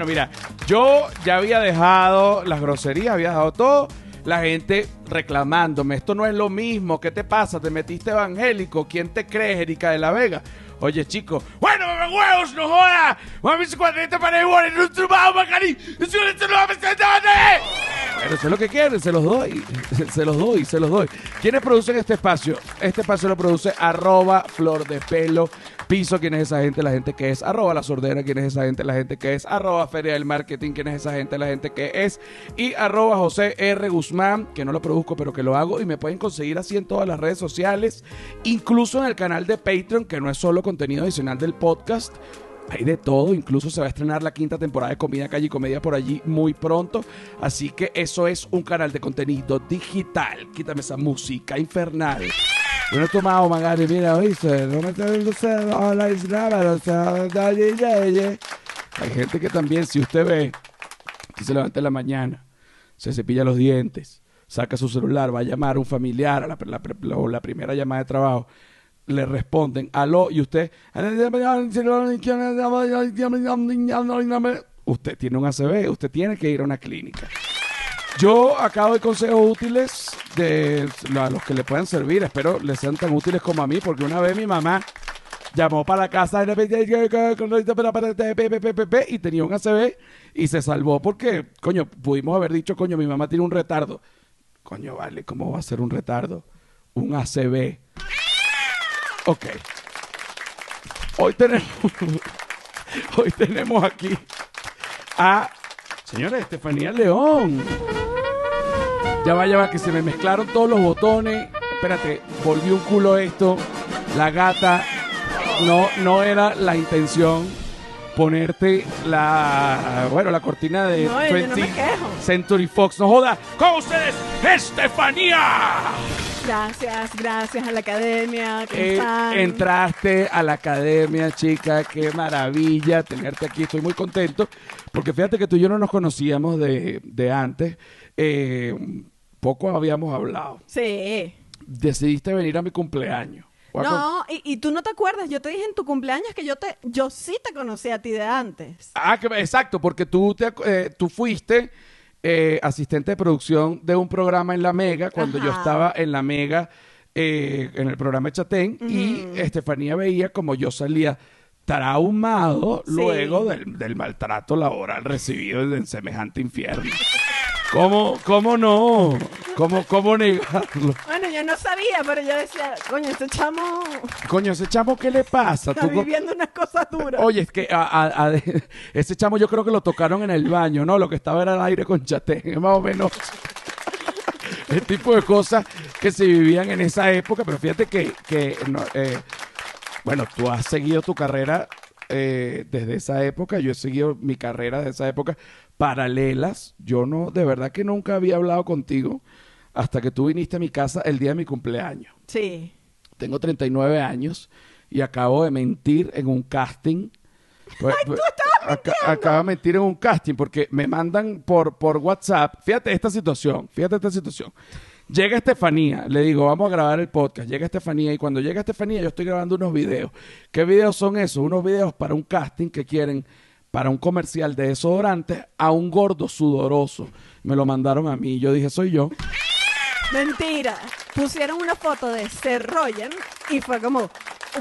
Bueno, mira, yo ya había dejado las groserías, había dejado todo. La gente reclamándome, esto no es lo mismo, ¿qué te pasa? ¿Te metiste evangélico? ¿Quién te crees, Erika de la Vega? Oye, chico, bueno, huevos, no jodas. Mami, si cuando te para igual, no te va a macari. Si no a presentar, pero sé lo que quieren, se los doy. Se los doy, se los doy. ¿Quiénes producen este espacio? Este espacio lo produce arroba flor de pelo piso, quién es esa gente, la gente que es, arroba la sordera, quién es esa gente, la gente que es, arroba feria del marketing, quién es esa gente, la gente que es, y arroba José R. Guzmán, que no lo produzco, pero que lo hago, y me pueden conseguir así en todas las redes sociales, incluso en el canal de Patreon, que no es solo contenido adicional del podcast, hay de todo, incluso se va a estrenar la quinta temporada de Comida Calle y Comedia por allí muy pronto. Así que eso es un canal de contenido digital. Quítame esa música infernal. Bueno, tomado, Magari, mira, oíste, no me Hay gente que también, si usted ve, que se levanta en la mañana, se cepilla los dientes, saca su celular, va a llamar a un familiar, a la, la primera llamada de trabajo, le responden, aló, y usted, usted tiene un ACV, usted tiene que ir a una clínica. Yo acabo de consejos útiles a los que le puedan servir, espero les sean tan útiles como a mí, porque una vez mi mamá llamó para la casa y tenía un ACV y se salvó porque, coño, pudimos haber dicho, coño, mi mamá tiene un retardo. Coño, vale, ¿cómo va a ser un retardo? Un ACV. Ok. Hoy tenemos, hoy tenemos aquí a señora Estefanía León. Ya va, ya va, que se me mezclaron todos los botones. Espérate, volvió un culo esto. La gata. No, no era la intención ponerte la bueno la cortina de 20 Century Fox. No joda, con ustedes, Estefanía. Gracias, gracias a la academia. Eh, entraste a la academia, chica. Qué maravilla tenerte aquí. Estoy muy contento. Porque fíjate que tú y yo no nos conocíamos de, de antes. Eh, poco habíamos hablado. Sí. Decidiste venir a mi cumpleaños. No, y, tú no te acuerdas, yo te dije en tu cumpleaños que yo te, yo sí te conocí a ti de antes. Ah, que, exacto, porque tú, te, eh, tú fuiste eh, asistente de producción de un programa en La Mega, cuando yo estaba en La Mega, eh, en el programa Chatén, y Estefanía veía como yo salía traumado luego del, del maltrato laboral recibido en semejante infierno. ¿Cómo, cómo no? ¿Cómo, ¿Cómo negarlo? Bueno, yo no sabía, pero yo decía, coño, ese chamo... Coño, ese chamo, ¿qué le pasa? Está viviendo unas cosas duras. Oye, es que a, ese chamo yo creo que lo tocaron en el baño, ¿no? Lo que estaba era el aire con chatén, más o menos. el tipo de cosas que se vivían en esa época, pero fíjate que, que eh, bueno, tú has seguido tu carrera eh, desde esa época, yo he seguido mi carrera desde esa época, paralelas. Yo no, de verdad que nunca había hablado contigo hasta que tú viniste a mi casa el día de mi cumpleaños. Sí. Tengo 39 años y acabo de mentir en un casting. Pues, Ay, pues, tú acabo de mentir en un casting porque me mandan por, por WhatsApp. Fíjate esta situación, fíjate esta situación. Llega Estefanía, le digo, vamos a grabar el podcast. Llega Estefanía y cuando llega Estefanía yo estoy grabando unos videos. ¿Qué videos son esos? Unos videos para un casting que quieren para un comercial de desodorante a un gordo sudoroso. Me lo mandaron a mí. Yo dije, soy yo. Mentira. Pusieron una foto de Seth Rogen y fue como,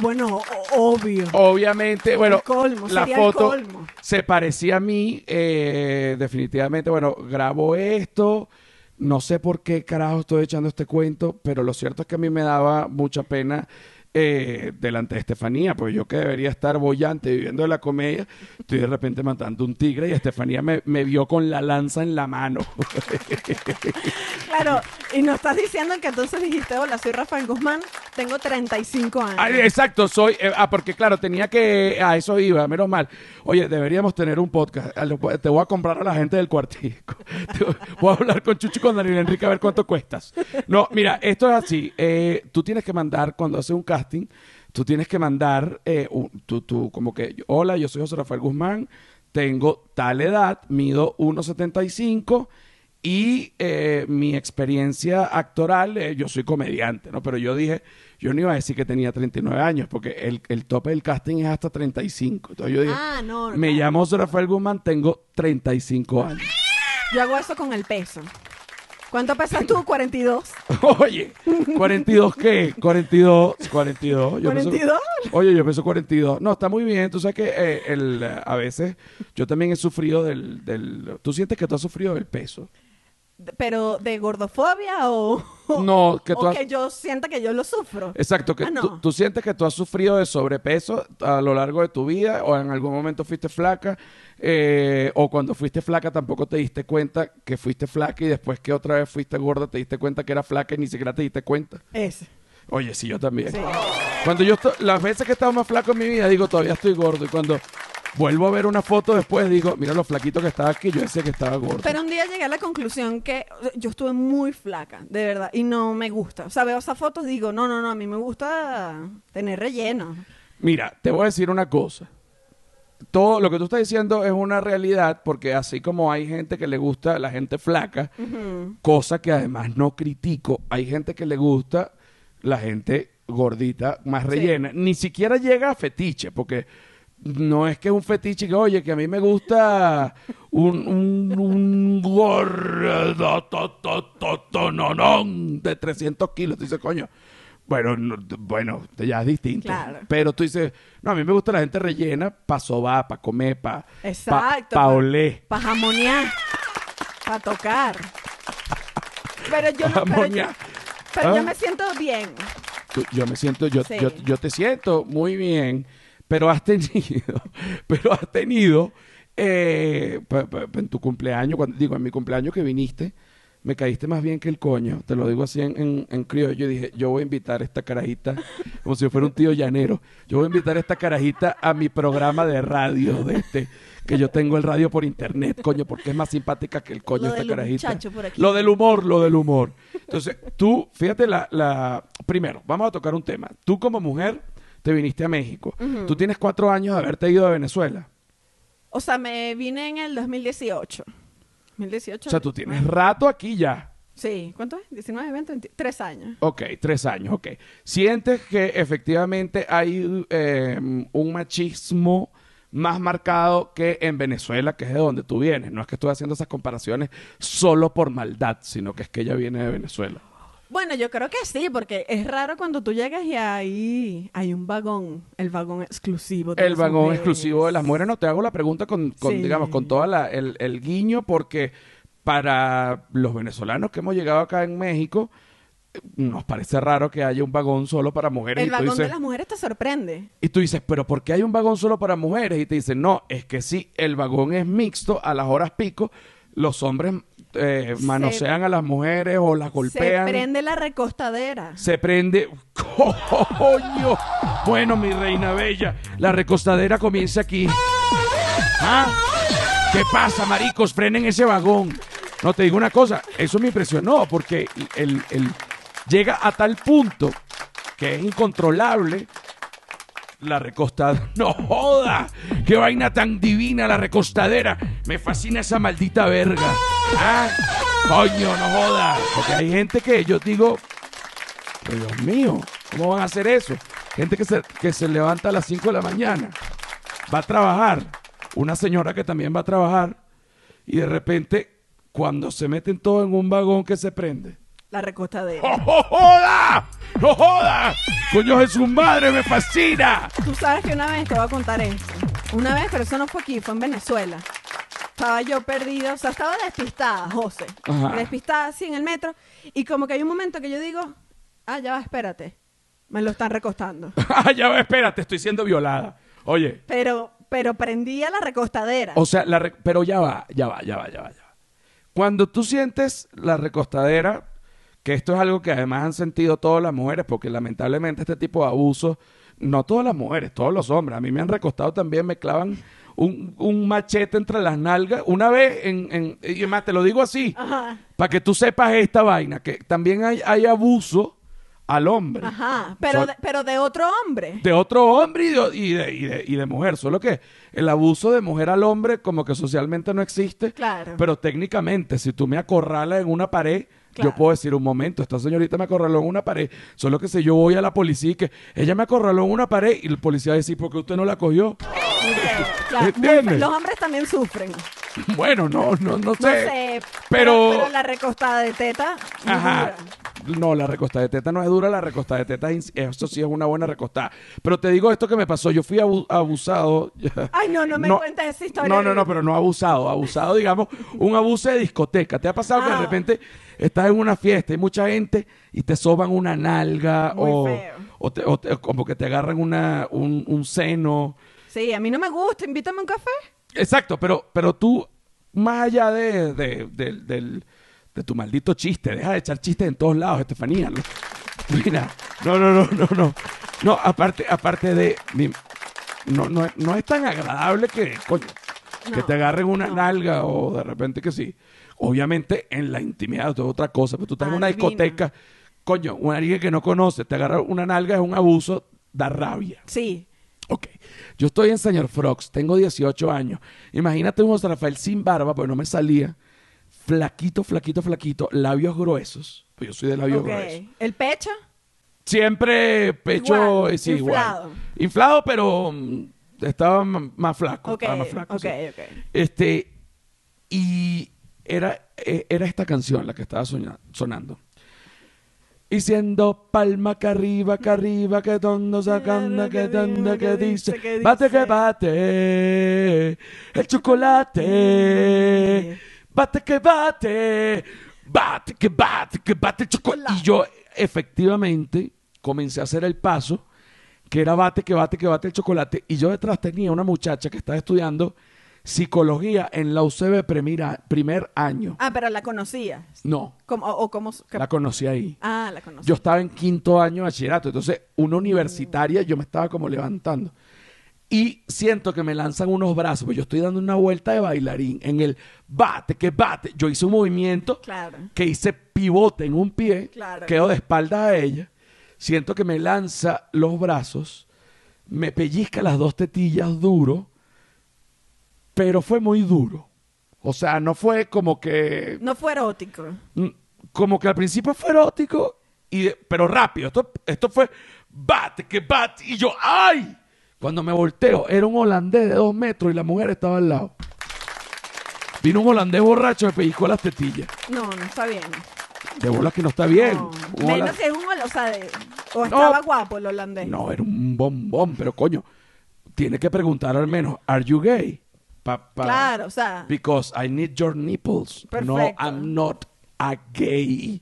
bueno, obvio. Obviamente, bueno, la foto se parecía a mí. Eh, definitivamente, bueno, grabo esto. No sé por qué carajo estoy echando este cuento, pero lo cierto es que a mí me daba mucha pena eh, delante de Estefanía, pues yo que debería estar bollante viviendo de la comedia, estoy de repente matando un tigre y Estefanía me, vio con la lanza en la mano. claro, y nos estás diciendo que entonces dijiste, hola, soy Rafael Guzmán, tengo 35 años. exacto, soy, eh, ah, porque claro, tenía que, a eso iba, menos mal. Oye, deberíamos tener un podcast, te voy a comprar a la gente del cuartico, voy a hablar con Chucho y con Daniel Enrique a ver cuánto cuestas. No, mira, esto es así, eh, tú tienes que mandar cuando haces un caso tú tienes que mandar, eh, tú, como que, hola, yo soy José Rafael Guzmán, tengo tal edad, mido 1,75 Y eh, mi experiencia actoral, eh, yo soy comediante, ¿no? Pero yo dije, yo no iba a decir que tenía 39 años, porque el, el tope del casting es hasta 35. Entonces yo dije, Ah, no. me claro. llamo Rafael Guzmán, tengo 35 años. Yo hago eso con el peso. ¿Cuánto pesas tú? 42. Oye, ¿42 qué? 42, 42. Yo peso- 42. oye, yo peso 42. No, está muy bien. Tú sabes que eh, el, a veces yo también he sufrido del, del... ¿Tú sientes que tú has sufrido del peso? ¿Pero de gordofobia o, No, que tú o has- que yo sienta que yo lo sufro? Exacto, que Ah, no. tú, tú sientes que tú has sufrido de sobrepeso a lo largo de tu vida o en algún momento fuiste flaca eh, o cuando fuiste flaca tampoco te diste cuenta que fuiste flaca y después que otra vez fuiste gorda te diste cuenta que era flaca y ni siquiera te diste cuenta. Ese. Oye, sí, yo también. Sí. Cuando yo las veces que he estado más flaco en mi vida, digo, todavía estoy gordo. Y cuando vuelvo a ver una foto después, digo, mira lo flaquito que estaba aquí, yo decía que estaba gordo. Pero un día llegué a la conclusión que yo estuve muy flaca, de verdad, y no me gusta. O sea, veo esas fotos y digo, no, no, no, a mí me gusta tener relleno. Mira, te voy a decir una cosa. Todo lo que tú estás diciendo es una realidad porque así como hay gente que le gusta la gente flaca, Ujú. cosa que además no critico, hay gente que le gusta la gente gordita, más Sí. rellena. Ni siquiera llega a fetiche, porque no es que es un fetiche que, oye, que a mí me gusta un, un, un gordo to, to, to, to, no, no, de 300 kilos. Tú dices, coño, bueno, no, bueno, ya es distinto. Claro. Pero tú dices, no, a mí me gusta la gente rellena para sobar, para comer, para Exacto. pa, oler. Para jamonear. Para tocar. Pero yo no. Pero, yo, pero yo Ah. me siento bien. Tú- yo me siento, yo, Sí. yo, yo te siento muy bien, pero has tenido, pero has tenido eh, en tu cumpleaños, cuando digo en mi cumpleaños que viniste, me caíste más bien que el coño, te lo digo así en, en, en criollo, yo dije, yo voy a invitar a esta carajita, como si yo fuera un tío llanero, yo voy a invitar a esta carajita a mi programa de radio, de este, que yo tengo el radio por internet, coño, porque es más simpática que el coño Lo esta del carajita. muchacho por aquí. Lo del humor, lo del humor. Entonces, tú, fíjate la, la... Primero, vamos a tocar un tema. Tú como mujer te viniste a México. Tú tienes cuatro años de haberte ido a Venezuela. O sea, me vine en el 2018. 2018. O sea, tú tienes rato aquí ya. Sí. ¿Cuánto es? 19, 20, 20, tres años. Ok, tres años, ok. ¿Sientes que efectivamente hay eh, un machismo más marcado que en Venezuela, que es de donde tú vienes? No es que estoy haciendo esas comparaciones solo por maldad, sino que es que ella viene de Venezuela. Bueno, yo creo que sí, porque es raro cuando tú llegas y ahí hay un vagón, el vagón exclusivo. de El las vagón mujeres. exclusivo de las mujeres. No te hago la pregunta con, con, Sí. digamos, con todo el, el guiño, porque para los venezolanos que hemos llegado acá en México, nos parece raro que haya un vagón solo para mujeres. El y, tú vagón dices, de las mujeres te sorprende. y tú dices, pero ¿por qué hay un vagón solo para mujeres? Y te dicen, no, es que sí, el vagón es mixto a las horas pico. Los hombres eh, Se- manosean a las mujeres o las golpean. Se prende la recostadera. Se prende. ¡Coño! Bueno, mi reina bella, la recostadera comienza aquí. ¿Ah? ¿Qué pasa, maricos? Frenen ese vagón. No, te digo una cosa, eso me impresionó porque el, el- llega a tal punto que es incontrolable la recostadera. ¡No joda! ¡Qué vaina tan divina la recostadera! Me fascina esa maldita verga. ¿Ah? Coño, no joda. Porque hay gente que yo digo, pero Dios mío, ¿cómo van a hacer eso? Gente que se, que se levanta a las 5 de la mañana, va a trabajar, una señora que también va a trabajar, y de repente, cuando se meten todos en un vagón que se prende. La recostadera. ¡Oh, oh, joda! ¡No joda! ¡Coño Jesús madre, me fascina! Tú sabes que una vez te voy a contar esto. Una vez, pero eso no fue aquí, fue en Venezuela. Estaba yo perdida, o sea, estaba despistada, José. Ajá. Despistada así en el metro. Y como que hay un momento que yo digo, ah, ya va, espérate. Me lo están recostando. Ah, ya va, espérate, estoy siendo violada. Oye, Pero, pero prendía la recostadera. o sea, la re- pero ya va, ya va, ya va, ya va, ya va. Cuando tú sientes la recostadera, que esto es algo que además han sentido todas las mujeres, porque lamentablemente este tipo de abusos, no todas las mujeres, todos los hombres, a mí me han recostado también, me clavan un, un machete entre las nalgas. Una vez, en, en, y más, te lo digo así, para que tú sepas esta vaina, que también hay, hay abuso al hombre. Ajá, pero, So- de, pero de otro hombre. de otro hombre y de, y, de, y, de, y de mujer. Solo que el abuso de mujer al hombre como que socialmente no existe. Claro. Pero técnicamente, si tú me acorralas en una pared, Claro. yo puedo decir un momento, esta señorita me acorraló en una pared. Solo que si yo voy a la policía y que ella me acorraló en una pared y el policía va a decir, ¿por qué usted no la cogió? Los hombres también sufren. bueno, no, no, no sé. No sé, pero- pero, la recostada de teta. Ajá. dura. No, la recostada de teta no es dura, la recostada de teta, es- eso sí es una buena recostada. Pero te digo esto que me pasó, yo fui abu- abusado. Ay, no, no me cuentes esa historia. No, no, no, pero no abusado, abusado, digamos, un abuso de discoteca. ¿Te ha pasado que de Ah. repente estás en una fiesta, hay mucha gente y te soban una nalga Muy o, feo. o te- o te- como que te agarran una, un, un seno? Sí, a mí no me gusta. Invítame a un café. Exacto, pero, pero tú, más allá de, de, del- de tu maldito chiste, deja de echar chistes en todos lados, Estefanía. ¿no? Mira, no, no, no, no, no. No, aparte, aparte de. mi- no, no, es- no es tan agradable que, coño, que te agarren una no. nalga o de repente que sí. Obviamente en la intimidad es otra cosa, pero tú estás en una discoteca, coño, un alguien que no conoce, te agarra una nalga, es un abuso, da rabia. Sí. Ok, yo estoy en Señor Frogs, tengo 18 años. Imagínate un José Rafael sin barba, pues no me salía. Flaquito, flaquito, flaquito, labios gruesos. Pues yo soy de labios Ok. gruesos. ¿El pecho? Siempre pecho, Igual, eh, sí, inflado. igual. Inflado, pero mm, estaba más flaco. Ok, estaba más flaco, ok, sí. ok. Este, y era, eh, era esta canción la que estaba sonando. Y siendo palma que arriba, que arriba, que tondo sacando, que tondo que dice, bate que bate, el chocolate, bate que bate, bate que bate, que bate el chocolate. Y yo efectivamente comencé a hacer el paso, que era bate que bate que bate el chocolate, y yo detrás tenía una muchacha que estaba estudiando psicología en la UCB primera- primer año. Ah, pero la conocías. No, ¿Cómo, o, o cómo, la conocí ahí. Ah, la conocí. Yo estaba en quinto año de bachillerato, entonces una universitaria yo me estaba como levantando. Y siento que me lanzan unos brazos, pues yo estoy dando una vuelta de bailarín en el bate, que bate. Yo hice un movimiento Claro. que hice pivote en un pie, Claro. quedo de espaldas a ella, siento que me lanza los brazos, me pellizca las dos tetillas duro, pero fue muy duro. O sea, no fue como que No fue erótico. Mm, como que al principio fue erótico, y pero rápido. Esto, esto fue bate, que bate. Y yo, ¡ay! Cuando me volteo, era un holandés de dos metros y la mujer estaba al lado. Vino un holandés borracho, me pellizcó las tetillas. No, no está bien. De bolas que no está bien. No. Menos si es un hol- o sea, de- o estaba guapo el holandés. No, era un bombón, pero coño, tiene que preguntar al menos, ¿Are you gay? Pa- pa- Claro, o sea, Because I need your nipples. No, Perfecto. I'm not a gay.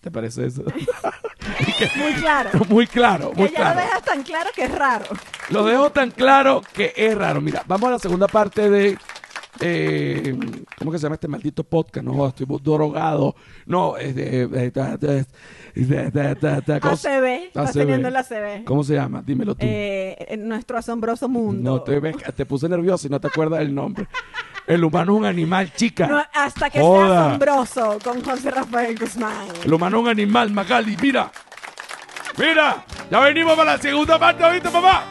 ¿Te parece eso? muy claro. muy claro, muy que ya claro. lo dejas tan claro que es raro. Lo dejo tan claro que es raro. Mira, vamos a la segunda parte de. Eh, ¿Cómo que se llama este maldito podcast? No, estoy drogado. No, es de. de- de- de- de- de- de- de- ¿cómo se- ACB, estás teniendo el ACB. ¿Cómo se llama? Dímelo tú. Eh, nuestro asombroso mundo. no, te, te puse nervioso y no te acuerdas del nombre. El humano es un animal, chica. No, hasta que sea asombroso con José Rafael Guzmán. El humano es un animal, Magali. Mira. Mira. Ya venimos para la segunda parte, ¿oíste, papá?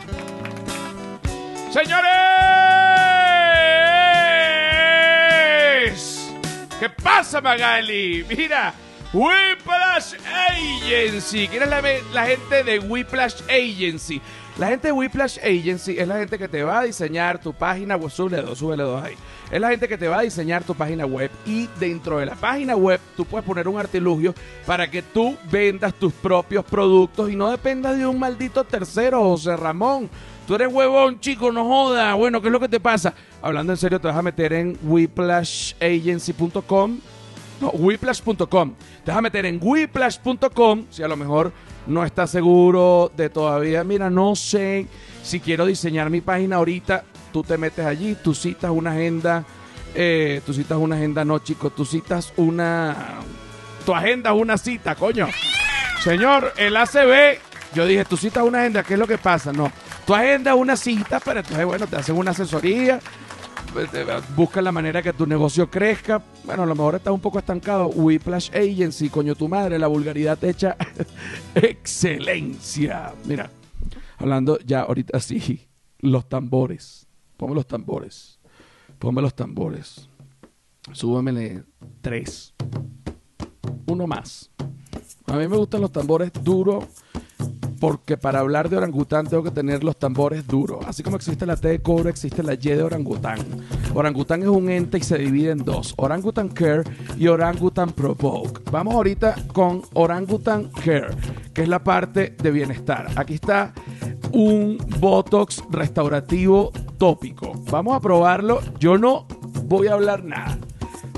Señores. ¿Qué pasa, Magali? Mira. Whiplash Agency. ¿Quién es la, la gente de Whiplash Agency? La gente de Whiplash Agency es la gente que te va a diseñar tu página web. Súbele dos, súbele dos ahí. Es la gente que te va a diseñar tu página web y dentro de la página web tú puedes poner un artilugio para que tú vendas tus propios productos y no dependas de un maldito tercero, José Ramón. Tú eres huevón, chico, no joda. Bueno, ¿qué es lo que te pasa? Hablando en serio, te vas a meter en whiplashagency.com no, whiplash.com. Te vas a meter en whiplash.com si a lo mejor no estás seguro de todavía. Mira, no sé si quiero diseñar mi página ahorita. Tú te metes allí, tú citas una agenda. eh, tú citas una agenda, no, chicos. Tú citas una. Tu agenda es una cita, coño. Señor, el ACB. Yo dije, tú citas una agenda, ¿qué es lo que pasa? No. Tu agenda es una cita, pero entonces, bueno, te hacen una asesoría eh, eh, busca la manera que tu negocio crezca. Bueno, a lo mejor estás un poco estancado. Whiplash Agency, coño tu madre, la vulgaridad hecha excelencia. Mira, hablando ya ahorita sí, los tambores. Ponme los tambores. Ponme los tambores. Súbemele tres. Uno más. A mí me gustan los tambores duros porque para hablar de orangután tengo que tener los tambores duros. Así como existe la T de cobre, existe la Y de orangután. Orangután es un ente y se divide en dos: Orangutan Care y Orangutan Provoke. Vamos ahorita con Orangutan Care, que es la parte de bienestar. Aquí está un Botox restaurativo tópico. Vamos a probarlo. Yo no voy a hablar nada.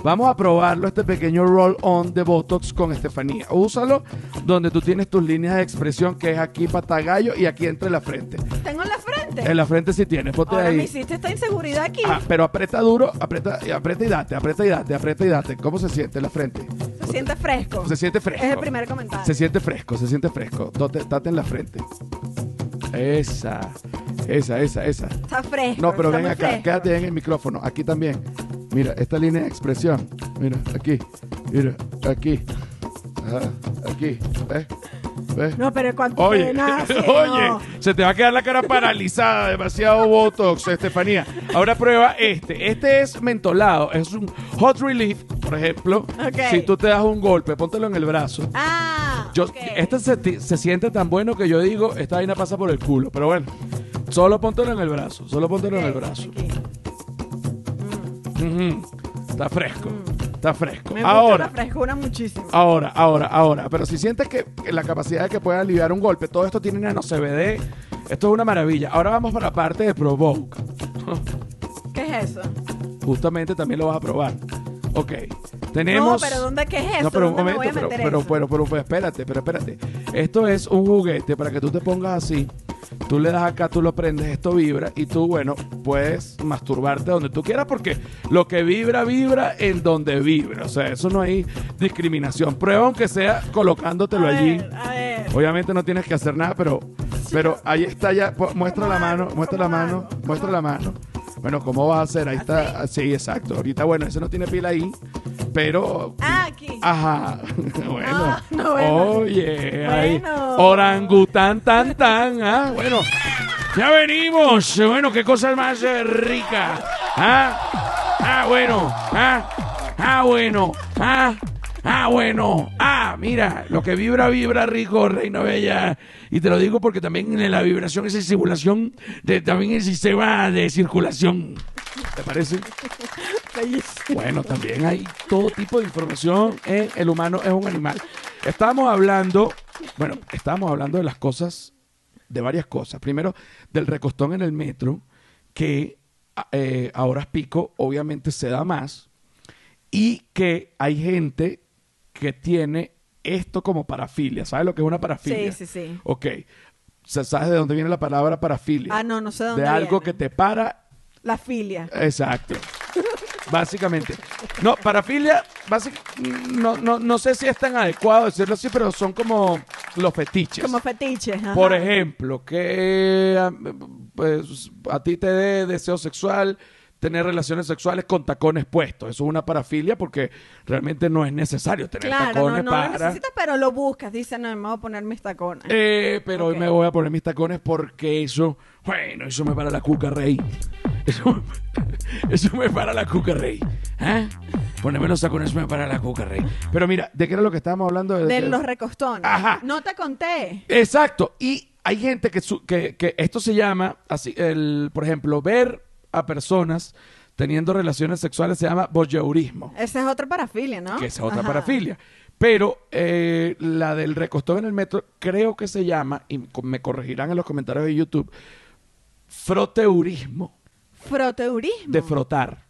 Vamos a probarlo, este pequeño roll-on de Botox con Estefanía. Úsalo donde tú tienes tus líneas de expresión, que es aquí patagallo y aquí entre la frente. ¿Tengo en la frente? En la frente sí tienes, ponte Ahora ahí. me hiciste esta inseguridad aquí. Ah, pero aprieta duro, aprieta, y aprieta y date, aprieta y date, aprieta y date. ¿Cómo se siente la frente? Se siente fresco. Se siente fresco. Es el primer comentario. Se siente fresco, se siente fresco. Date, en la frente. Esa, esa, esa, esa. Está fresco. No, pero está ven acá, fresco. quédate en el micrófono. Aquí también. Mira, esta línea de expresión. Mira, aquí. Mira, aquí. Ajá, aquí. ¿Ves? ¿Ves? No, pero cuánto Oye, hace, oye, no. se te va a quedar la cara paralizada, demasiado botox, Estefanía. Ahora prueba este. Este es mentolado, es un hot relief, por ejemplo. Ok. Si tú te das un golpe, póntelo en el brazo. Ah, Yo, ok. Este se, se siente tan bueno que yo digo, esta vaina pasa por el culo. Pero bueno, solo póntelo en el brazo, solo póntelo en el brazo. Ujú. Está fresco, está fresco. Mm. Me gusta Ahora, la frescura muchísimo. ahora, ahora, ahora. Pero si sientes que que la capacidad de que pueda aliviar un golpe, todo esto tiene nano CBD, esto es una maravilla. Ahora vamos para la parte de Provoke. ¿Qué es eso? Justamente también lo vas a probar. Ok. Tenemos. No, pero ¿dónde qué es eso? No, pero un ¿Dónde me momento, voy a pero, meter pero, eso? pero, pero, pero, espérate, pero espérate. Esto es un juguete para que tú te pongas así. Tú le das acá, tú lo prendes, esto vibra y tú, bueno, puedes masturbarte donde tú quieras porque lo que vibra, vibra en donde vibra. O sea, eso no hay discriminación. Prueba aunque sea colocándotelo a allí. Ver, a ver. Obviamente no tienes que hacer nada, pero, pero ahí está ya. Muestra ¿Cómo la mano, muestra la ¿Cómo mano, muestra la mano. Bueno, ¿cómo vas a hacer? Ahí está. Sí, exacto. Ahorita, bueno, ese no tiene pila ahí, pero. Ah, aquí. Ajá. bueno. Ah, no, bueno. Oye, ahí. Bueno. Orangután, tan, tan. Ah, bueno. Ya venimos. Bueno, qué cosa más eh, rica. Ah, ah, bueno. Ah, ah, bueno. Ah. Ah, bueno. Ah, mira, lo que vibra, vibra rico, reina bella. Y te lo digo porque también en la vibración es simulación de también el sistema de circulación. ¿Te parece? Bueno, también hay todo tipo de información en el humano es un animal. Estábamos hablando, bueno, estábamos hablando de las cosas, de varias cosas. Primero, del recostón en el metro, que eh, a horas pico obviamente se da más, y que hay gente que tiene esto como parafilia. ¿Sabes lo que es una parafilia? Sí, sí, sí. Ok. ¿Sabes de dónde viene la palabra parafilia? Ah, no, no sé de dónde De algo viene. que te para La filia. Exacto. Básicamente. No, parafilia, básic- no, no, no sé si es tan adecuado decirlo así, pero son como los fetiches. Como fetiche. ajá. Por ejemplo, que a, pues, a ti te dé deseo sexual tener relaciones sexuales con tacones puestos. Eso es una parafilia porque realmente no es necesario tener Claro, no, tacones no lo para... necesitas, pero lo buscas. Dice, no, me voy a poner mis tacones. Eh, pero hoy me voy a poner mis tacones porque eso, bueno, eso me para la cuca rey. Eso, eso me para la cuca rey. ¿Eh? Ponerme los tacones me para la cuca rey. Pero mira, ¿de qué era lo que estábamos hablando? de los recostones. Ajá. No te conté. Exacto. Y hay gente que, su- que, que esto se llama, así, el, por ejemplo, ver a personas teniendo relaciones sexuales se llama voyeurismo. Esa es otra parafilia, ¿no? que esa es otra Ajá. parafilia. Pero eh, la del recostón en el metro, creo que se llama, y me corregirán en los comentarios de YouTube, froteurismo, Froteurismo. de frotar.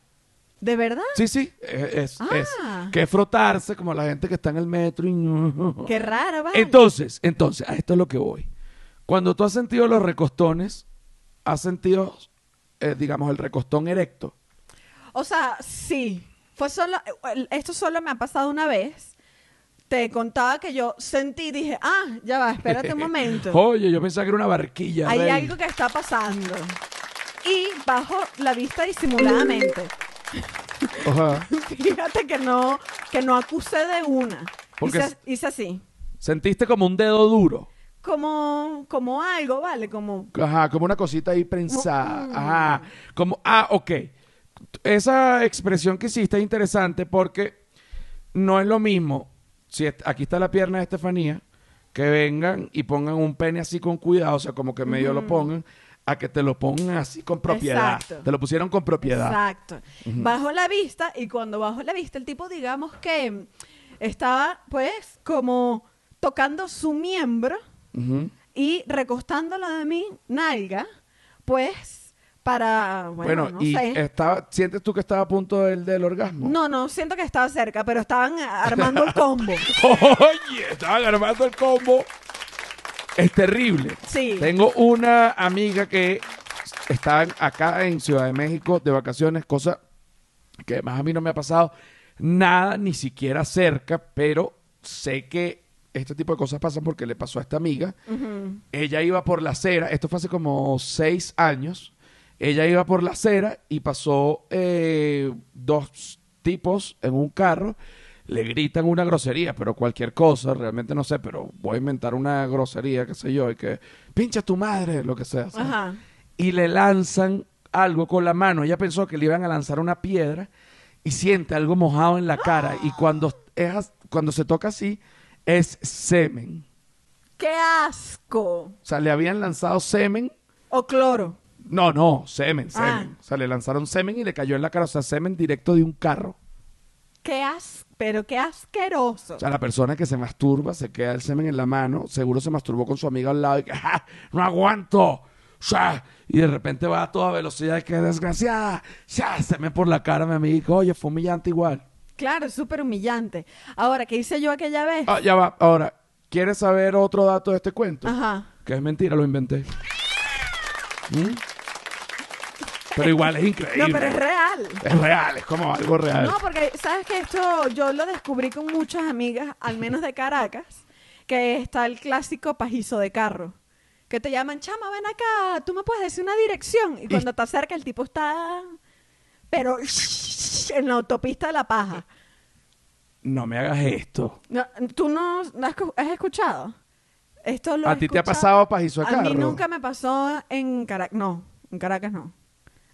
¿De verdad? Sí, sí, es, Ah. es. Que frotarse como la gente que está en el metro y... Qué rara, vale. Entonces, entonces, a esto es lo que voy. Cuando tú has sentido los recostones, has sentido, eh, digamos, el recostón erecto. O sea, sí. Fue solo, esto solo me ha pasado una vez. Te contaba que yo sentí, dije, ah, ya va, espérate un momento. Oye, yo pensaba que era una barquilla. Hay rey. algo que está pasando. y bajo la vista disimuladamente. Ajá. Fíjate que no, que no acusé de una. Porque Hice, hice así. Sentiste como un dedo duro. Como, como algo, ¿vale? Como Ajá, como una cosita ahí prensada. Mm. Ajá. Como, ah, ok. Esa expresión que hiciste es interesante porque no es lo mismo. Si est- aquí está la pierna de Estefanía, que vengan y pongan un pene así con cuidado, o sea, como que medio lo pongan, a que te lo pongan así con propiedad. Exacto. Te lo pusieron con propiedad. Exacto. Bajo la vista y cuando bajo la vista el tipo digamos que estaba pues como tocando su miembro Ujú. y recostándolo de mi nalga, pues para, bueno, Bueno, no y sé. estaba, ¿sientes tú que estaba a punto del, del orgasmo? No, no, siento que estaba cerca, pero estaban armando el combo. Oye, estaban armando el combo. Es terrible. Sí. Tengo una amiga que está acá en Ciudad de México de vacaciones, cosa que más a mí no me ha pasado nada, ni siquiera cerca, pero sé que este tipo de cosas pasan porque le pasó a esta amiga. Ella iba por la acera, esto fue hace como seis años. Ella iba por la acera y pasó eh, dos tipos en un carro, le gritan una grosería, pero cualquier cosa, realmente no sé, pero voy a inventar una grosería, qué sé yo, y que pincha tu madre, lo que sea. Ajá. Y le lanzan algo con la mano. Ella pensó que le iban a lanzar una piedra y siente algo mojado en la cara. Y cuando, es cuando se toca así, es semen. ¡Qué asco! O sea, le habían lanzado semen O cloro. no, no, semen, semen. Ah. O sea, le lanzaron semen y le cayó en la cara. O sea, semen directo de un carro. ¡Qué as... Pero qué asqueroso. O sea, la persona que se masturba se queda el semen en la mano. Seguro se masturbó con su amiga al lado y que, ¡ja! ¡No aguanto! O sea, y de repente va a toda velocidad y que desgraciada. ¡Ya! Semen por la cara, mi que, Oye, fue humillante igual. Claro, es súper humillante. Ahora, ¿qué hice yo aquella vez? Ah, ya va. Ahora, ¿quieres saber otro dato de este cuento? Ajá. Que es mentira, lo inventé. ¿Mm? Pero igual es increíble. No, pero es real. Es real, es como algo real. No, porque sabes que esto yo lo descubrí con muchas amigas, al menos de Caracas, que está el clásico pajizo de carro. Que te llaman, chama, ven acá, tú me puedes decir una dirección. Y cuando te acerca, el tipo está. Pero en la autopista de la paja. No me hagas esto. No, ¿Tú no, has, escuchado? Esto lo ¿A ti te ha pasado pajizo de A mí carro? nunca me pasó en Caracas. No, en Caracas no.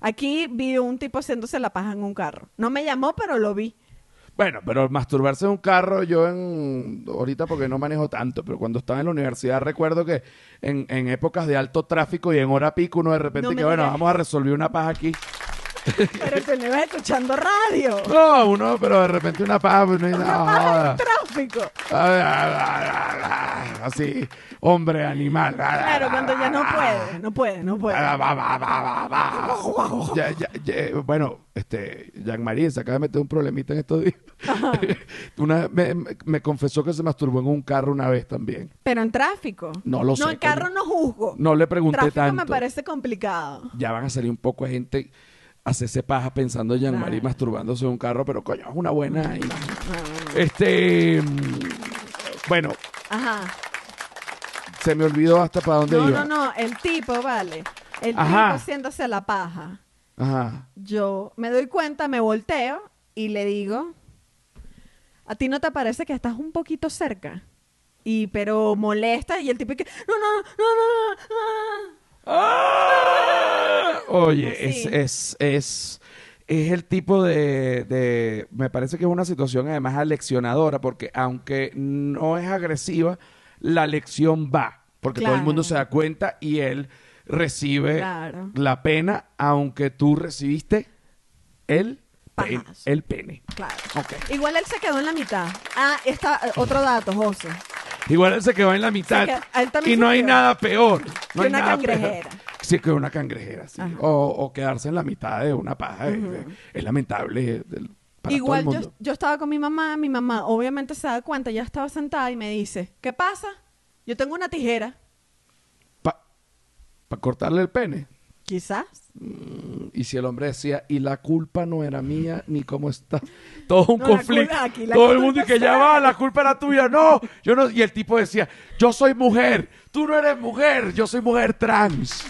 Aquí vi un tipo haciéndose la paja en un carro. No me llamó, pero lo vi. Bueno, pero masturbarse en un carro, yo en ahorita porque no manejo tanto, pero cuando estaba en la universidad recuerdo que en, en épocas de alto tráfico y en hora pico uno de repente No que bueno, digas. vamos a resolver una paja aquí. Pero tú no ibas escuchando radio. No, uno, pero de repente una paja, pues Una paja tráfico. Así, hombre, animal. Claro, cuando ya no puede, no puede, no puede. Ya, ya, ya, bueno, este, Jean-Marie se acaba de meter un problemita en estos días. Una, me, me- confesó que se masturbó en un carro una vez también. Pero en tráfico. No lo sé, No, en carro no juzgo. No le pregunté Tráfico tanto. me parece complicado. Ya van a salir un poco de gente hacerse paja pensando en Jean-Marie masturbándose en un carro, pero coño, es una buena imagen. Este, mm, bueno, Ajá. se me olvidó hasta para dónde No, iba. no, no. El tipo, vale. El Ajá. tipo haciéndose la paja. Ajá. Yo me doy cuenta, me volteo y le digo, ¿a ti no te parece que estás un poquito cerca? Y pero molesta y el tipo que, no, no, no, no, no, no. ¡Ah! Oye, es, Sí. es, es, es el tipo de, de- Me parece que es una situación además aleccionadora, porque aunque no es agresiva, la lección va. Porque todo el mundo se da cuenta y él recibe Claro. la pena, aunque tú recibiste el, pen- el pene. Claro. Igual él se quedó en la mitad. Ah, está eh, otro dato, José. Igual él se quedó en la mitad. Y no hay nada peor. No Que hay una nada peor. cangrejera. Sí, que una cangrejera, sí. O, o quedarse en la mitad de una paja. es- es, es lamentable para Igual todo el mundo. yo estaba con mi mamá, mi mamá obviamente se da cuenta, ya estaba sentada y me dice, ¿qué pasa? Yo tengo una tijera, Para cortarle el pene. Quizás. Y si el hombre decía, y la culpa no era mía, ni cómo está. Todo un No, conflicto. culpa aquí, la Todo el mundo y que ya va, la culpa era tuya. No, yo no. Y el tipo decía, yo soy mujer, tú no eres mujer, yo soy mujer trans.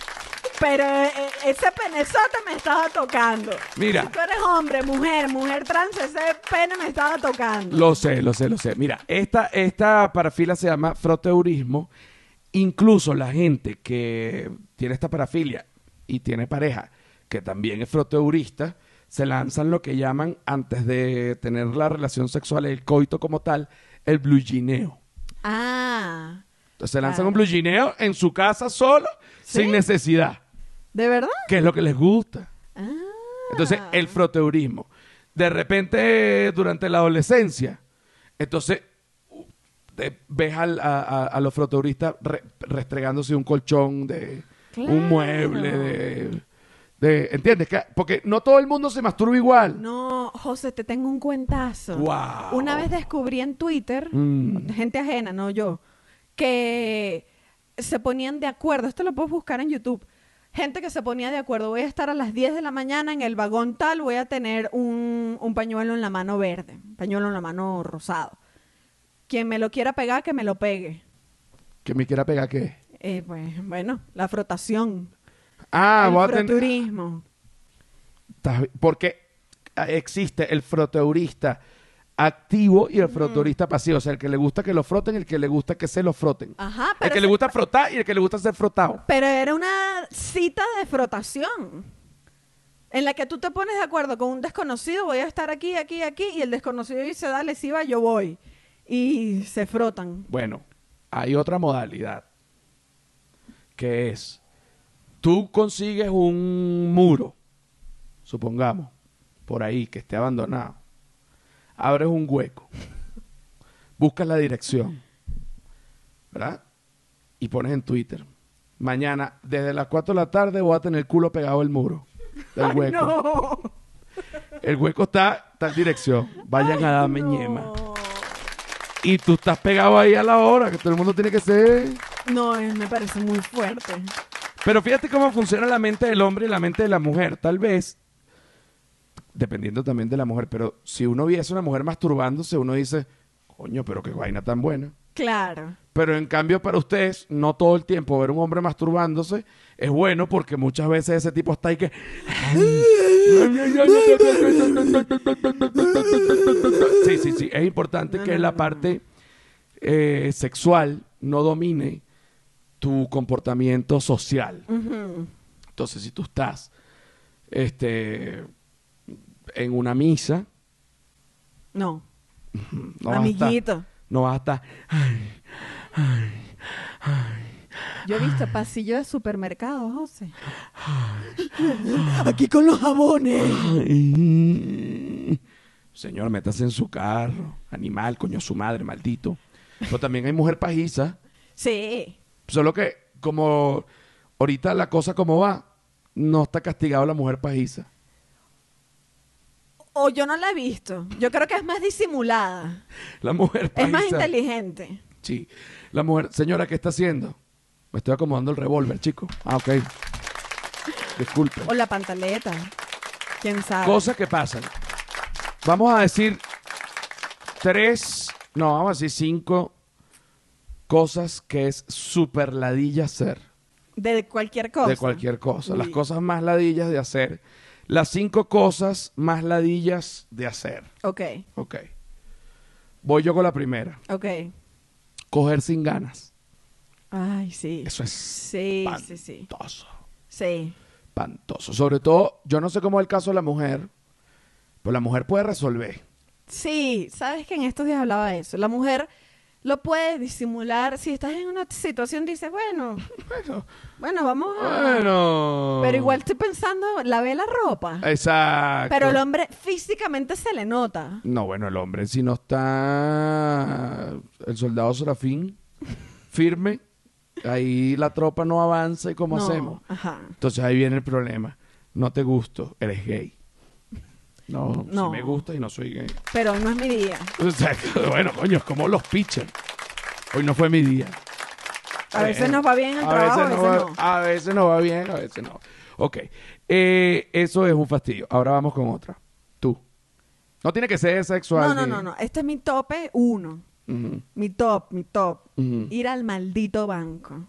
Pero eh, ese penezote me estaba tocando. Mira. Si tú eres hombre, mujer, mujer trans, ese pene me estaba tocando. Lo sé, lo sé, lo sé. Mira, esta, esta parafilia se llama froteurismo. Incluso la gente que tiene esta parafilia y tiene pareja que también es froteurista, se lanzan lo que llaman, antes de tener la relación sexual, el coito como tal, el blugineo. Ah, Entonces se lanzan Claro. un blugineo en su casa solo, ¿Sí? sin necesidad, ¿de verdad? que es lo que les gusta. Ah. Entonces, el froteurismo. De repente, durante la adolescencia, entonces ves al- a, a- a los froteuristas re- restregándose un colchón, de Claro. un mueble, de, de- ¿Entiendes? Que- porque no todo el mundo se masturba igual. No, José, te tengo un cuentazo. Guau. Una vez descubrí en Twitter, Mm. gente ajena, no yo, que se ponían de acuerdo. Esto lo puedes buscar en YouTube. Gente que se ponía de acuerdo. Voy a estar a las 10 de la mañana en el vagón tal, voy a tener un, un pañuelo en la mano verde, un pañuelo en la mano rosado. Quien me lo quiera pegar, que me lo pegue. Que me quiera pegar qué. Eh, pues, bueno, la frotación. Ah, el voy a tener- froturismo. Porque existe el froteurista activo y el froteurista pasivo. O sea, el que le gusta que lo froten y el que le gusta que se lo froten. Ajá, el pero que le gusta frotar y el que le gusta ser frotado. Pero era una cita de frotación. En la que tú te pones de acuerdo con un desconocido, voy a estar aquí, aquí, aquí, y el desconocido dice, dale, si va, yo voy. Y se frotan. Bueno, hay otra modalidad que es, tú consigues un muro, supongamos, por ahí que esté abandonado, abres un hueco, buscas la dirección, ¿verdad? Y pones en Twitter, mañana desde las 4 de la tarde voy a tener el culo pegado al muro del Ay, hueco. no. El hueco está tal dirección, vayan a darme No. ñema. Y tú estás pegado ahí a la hora, que todo el mundo tiene que ser... No, me parece muy fuerte. Pero fíjate cómo funciona la mente del hombre y la mente de la mujer. Tal vez, dependiendo también de la mujer, pero si uno viese a una mujer masturbándose, uno dice, coño, pero qué vaina tan buena. Claro. Pero en cambio para ustedes, no todo el tiempo ver un hombre masturbándose es bueno porque muchas veces ese tipo está ahí que... Sí, sí, sí. Es importante que la parte eh, sexual no domine tu comportamiento social. Entonces, si tú estás este, en una misa, No. estar, Amiguito. No vas a estar... Yo he visto pasillo de supermercado, José. Aquí con los jabones. Señor, métase en su carro. Animal, coño, su madre, maldito. Pero también hay mujer pajiza. Sí. Solo que, como ahorita la cosa como va, no está castigado la mujer pajiza. O yo no la he visto. Yo creo que es más disimulada. La mujer pajiza. Es más inteligente. Sí. La mujer, señora, ¿qué está haciendo? Me estoy acomodando el revólver, chico. Ah, ok. Disculpe. O la pantaleta. ¿Quién sabe? Cosas que pasan. Vamos a decir tres, no, vamos a decir cinco cosas que es super ladilla hacer. De cualquier cosa. De cualquier cosa. Las cosas más ladillas de hacer. Las cinco cosas más ladillas de hacer. Ok, Ok. Voy yo con la primera. ok. Coger sin ganas. Ay, sí. Eso es Sí, sí, sí. espantoso. Sí. Espantoso. Sobre todo, yo no sé cómo es el caso de la mujer, pero la mujer puede resolver. Sí, sabes que en estos días hablaba de eso. La mujer lo puede disimular. Si estás en una situación, dices, bueno, Bueno, bueno, vamos a... bueno. Pero igual estoy pensando, lavé la ropa. Exacto. Pero el hombre físicamente se le nota. No, bueno, el hombre, si no está el soldado Serafín firme, ahí la tropa no avanza y cómo No, hacemos. Ajá. Entonces ahí viene el problema. No te gusto, eres gay. No, No. sí me gusta y no soy gay. Pero hoy no es mi día. O sea, bueno, coño, es como los pitchers. Hoy no fue mi día. A veces Bueno, nos va bien el a trabajo, a veces veces va, no. A veces no va bien, a veces no. Ok. Eh, eso es un fastidio. Ahora vamos con otra. Tú. No tiene que ser sexual. No, no, ni- no, no. Este es mi tope uno. Mi top, mi top. Ir al maldito banco.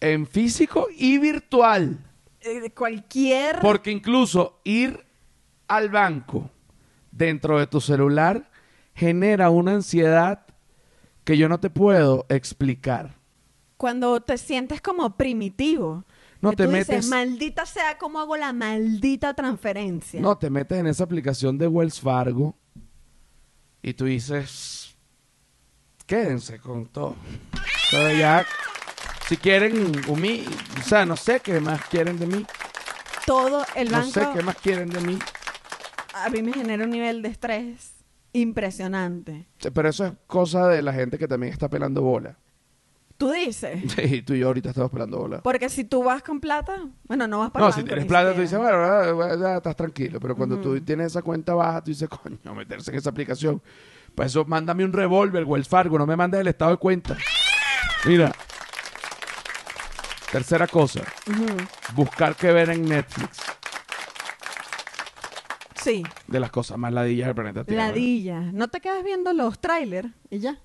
en físico y virtual. Eh, cualquier... Porque incluso ir al banco dentro de tu celular genera una ansiedad que yo no te puedo explicar. Cuando te sientes como primitivo. No que te tú dices, metes- maldita sea, ¿cómo hago la maldita transferencia? No, te metes en esa aplicación de Wells Fargo y tú dices, quédense con todo. Pero ya, si quieren humí, o sea, no sé qué más quieren de mí. Todo el No banco sé qué más quieren de mí. a mí me genera un nivel de estrés impresionante. Pero eso es cosa de la gente que también está pelando bola. Tú dices, Sí, tú y yo ahorita estamos pelando bola. porque si tú vas con plata, bueno, no vas para No, el si banco tienes plata, tú dices, bueno, bueno, ya estás tranquilo. Pero cuando tú tienes esa cuenta baja, tú dices, coño, meterse en esa aplicación. Para eso, mándame un revólver, Wells Fargo, no me mandes el estado de cuenta. Mira. Tercera cosa, buscar qué ver en Netflix. Sí, De las cosas más ladillas del planeta Tierra. ladilla. No te quedas viendo los trailers y ya.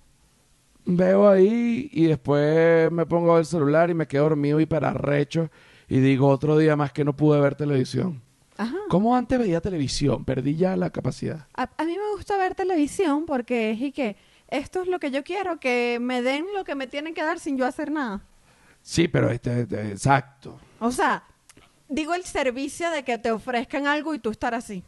Veo ahí y después me pongo el celular y me quedo dormido hiperarrecho y digo otro día más que no pude ver televisión. Ajá. ¿Cómo antes veía televisión? Perdí ya la capacidad. A, a mí me gusta ver televisión porque es y que esto es lo que yo quiero, que me den lo que me tienen que dar sin yo hacer nada. Sí, pero este, este- exacto. O sea, digo el servicio de que te ofrezcan algo y tú estar así.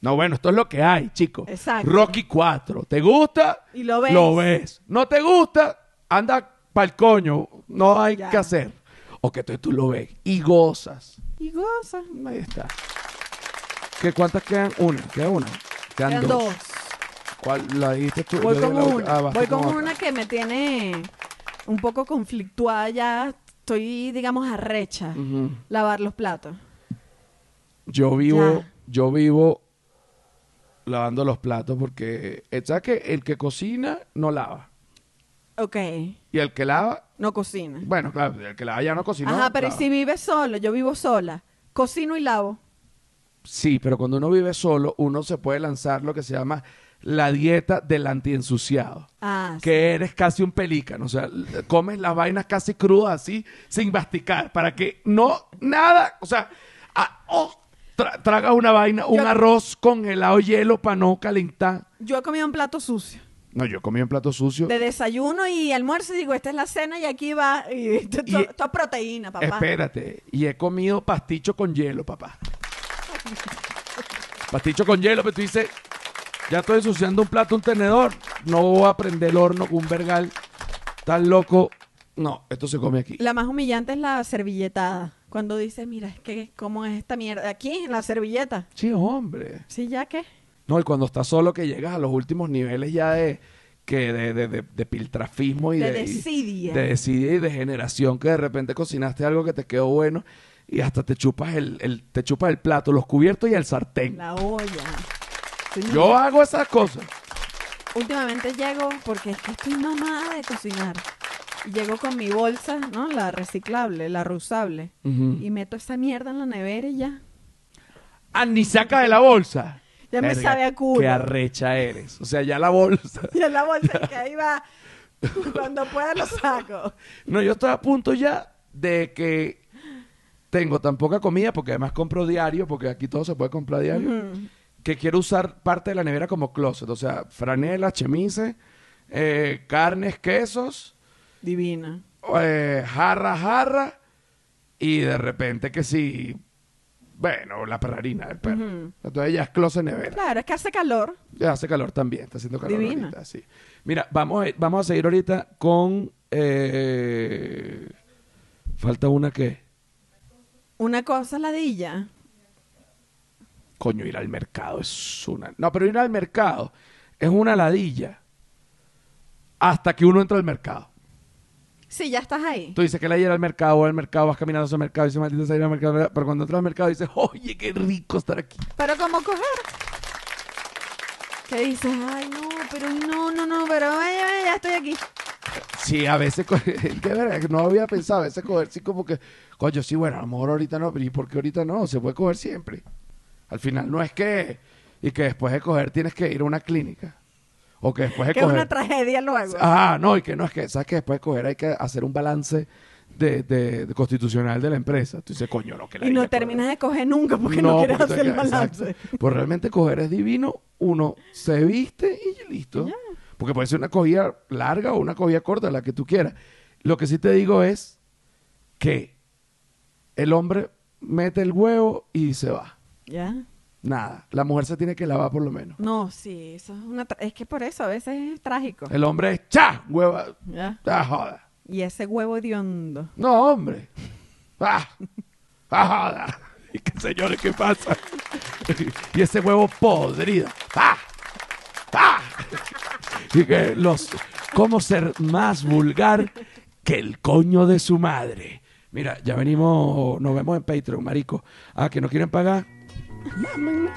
No, bueno, esto es lo que hay, chicos. Exacto. Rocky 4. ¿Te gusta? Y lo ves. Lo ves. ¿No te gusta? Anda pa'l coño. No hay Ya. que hacer. O que tú, tú lo ves y gozas. Y goza. Ahí está. ¿Qué, ¿Cuántas quedan? Una. Queda una. Quedan, Quedan dos. dos. ¿Cuál la dijiste tú? Voy Yo con una. ah, Voy con una que me tiene un poco conflictuada ya. Estoy, digamos, arrecha. Ujú. Lavar los platos. Yo vivo, Ya. yo vivo lavando los platos porque, eh, ¿sabes que El que cocina no lava. Ok. Y el que lava, No cocina. bueno, claro, el que lava ya no cocina. Ajá, pero ¿y lava. si vives solo? Yo vivo sola. Cocino y lavo. Sí, pero cuando uno vive solo, uno se puede lanzar lo que se llama la dieta del antiensuciado. Ah, sí. Que eres casi un pelícano, o sea, comes las vainas casi crudas así, sin masticar, para que no, nada, o sea, ah, oh, tra- traga una vaina, un Yo- arroz con helado hielo para no calentar. Yo he comido un plato sucio. No, yo comí en plato sucio. De desayuno y almuerzo y digo, esta es la cena y aquí va. Y proteína, papá. Espérate, y he comido pasticho con hielo, papá. pasticho con hielo, pero tú dices, ya estoy ensuciando un plato, un tenedor, no voy a prender el horno con un vergal tan loco. No, esto se come aquí. La más humillante es la servilletada. Cuando dices, mira, es que, ¿cómo es esta mierda? Aquí, en la servilleta. Sí, hombre. Sí, ya que. No, y cuando estás solo que llegas a los últimos niveles ya de que de, de, de- de piltrafismo y De desidia. de desidia y de generación que de repente cocinaste algo que te quedó bueno y hasta te chupas el, el- te chupas el plato, los cubiertos y el sartén. La olla. Yo hago esas cosas. Últimamente llego, porque es que estoy mamada de cocinar. Llego con mi bolsa, ¿no? La reciclable, la reusable. Y meto esa mierda en la nevera y ya. Ah, ni saca de la bolsa. Ya me Verga, sabe a culo. Qué arrecha eres. O sea, ya la bolsa. Y en la bolsa que ahí va. Cuando pueda lo saco. No, yo estoy a punto ya de que tengo tan poca comida, porque además compro diario, porque aquí todo se puede comprar diario. Que quiero usar parte de la nevera como closet. O sea, franelas, chemises, eh, carnes, quesos, Divina. eh, jarra, jarra, y de repente que sí, bueno, la perrarina del perro. Ujú. Entonces ya es closet nevera. Claro, es que hace calor. Ya hace calor también, está haciendo calor Divina. ahorita, sí. Mira, vamos a, vamos a seguir ahorita con... eh, falta una que... Una cosa ladilla. Coño, ir al mercado es una... No, pero ir al mercado es una ladilla hasta que uno entra al mercado. Sí, ya estás ahí. Tú dices que la ir al mercado, o al mercado, vas caminando hacia el mercado, y dices, maldita sea ir al mercado, pero cuando entras al mercado dices, oye, qué rico estar aquí. Pero ¿cómo coger? ¿Qué dices? Ay, no, pero no, no, no, pero ay, ya estoy aquí. Sí, a veces, que verdad que no había pensado, a veces coger, sí, como que, coño, sí, bueno, a lo mejor ahorita no, pero ¿y por qué ahorita no? Se puede coger siempre. Al final no es que, y que después de coger tienes que ir a una clínica. O que después de Que es una tragedia luego. Ah, no, y que no es que, ¿sabes que Después de coger hay que hacer un balance de, de- de constitucional de la empresa. Tú dices, coño, no, que la Y no dije, terminas de coger nunca porque no, quieres porque hacer el balance. Pues realmente coger es divino, uno se viste y listo. Porque puede ser una cogida larga o una cogida corta, la que tú quieras. Lo que sí te digo es que el hombre mete el huevo y se va. ¿Ya? Nada. La mujer se tiene que lavar por lo menos. No, sí, eso es una... tra- Es que por eso a veces es trágico. El hombre es cha, hueva. ¿Ya? Ah, joda. Y ese huevo hediondo. No, hombre. Ah, ah, joda. Y que señores, ¿qué pasa? y ese huevo podrido. ¡Ah! ¡Ah! Y que los. ¿Cómo ser más vulgar que el coño de su madre? Mira, ya venimos, nos vemos en Patreon, marico. Ah, que no quieren pagar. 纳闷